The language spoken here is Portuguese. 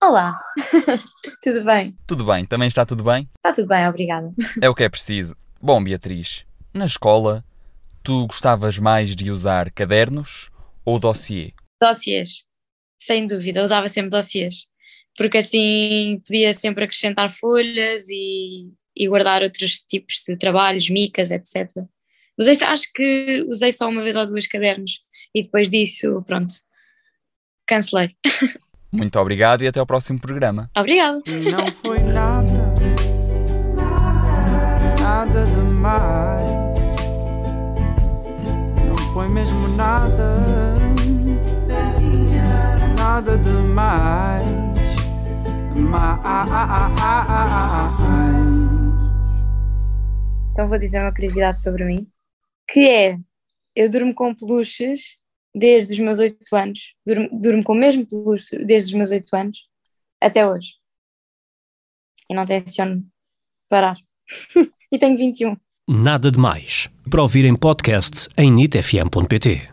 Olá, tudo bem? tudo bem? Também está tudo bem? Está tudo bem, obrigada. É o que é preciso. Bom, Beatriz, na escola, tu gostavas mais de usar cadernos ou dossiê? Dossiês, sem dúvida, usava sempre dossiês, porque assim podia sempre acrescentar folhas e, e guardar outros tipos de trabalhos, micas, etc. Usei, acho que usei só uma vez ou duas cadernos e depois disso, pronto, cancelei. Muito obrigado e até ao próximo programa. Obrigada. E não foi nada, nada demais. Não foi mesmo nada, nada demais. Mais. Então vou dizer uma curiosidade sobre mim, que é, eu durmo com peluches desde os meus oito anos, durmo, durmo com o mesmo peluche desde os meus oito anos até hoje. E não tenciono parar. e tenho 21. Nada de Mais. Para ouvir em podcast em nitfm.pt.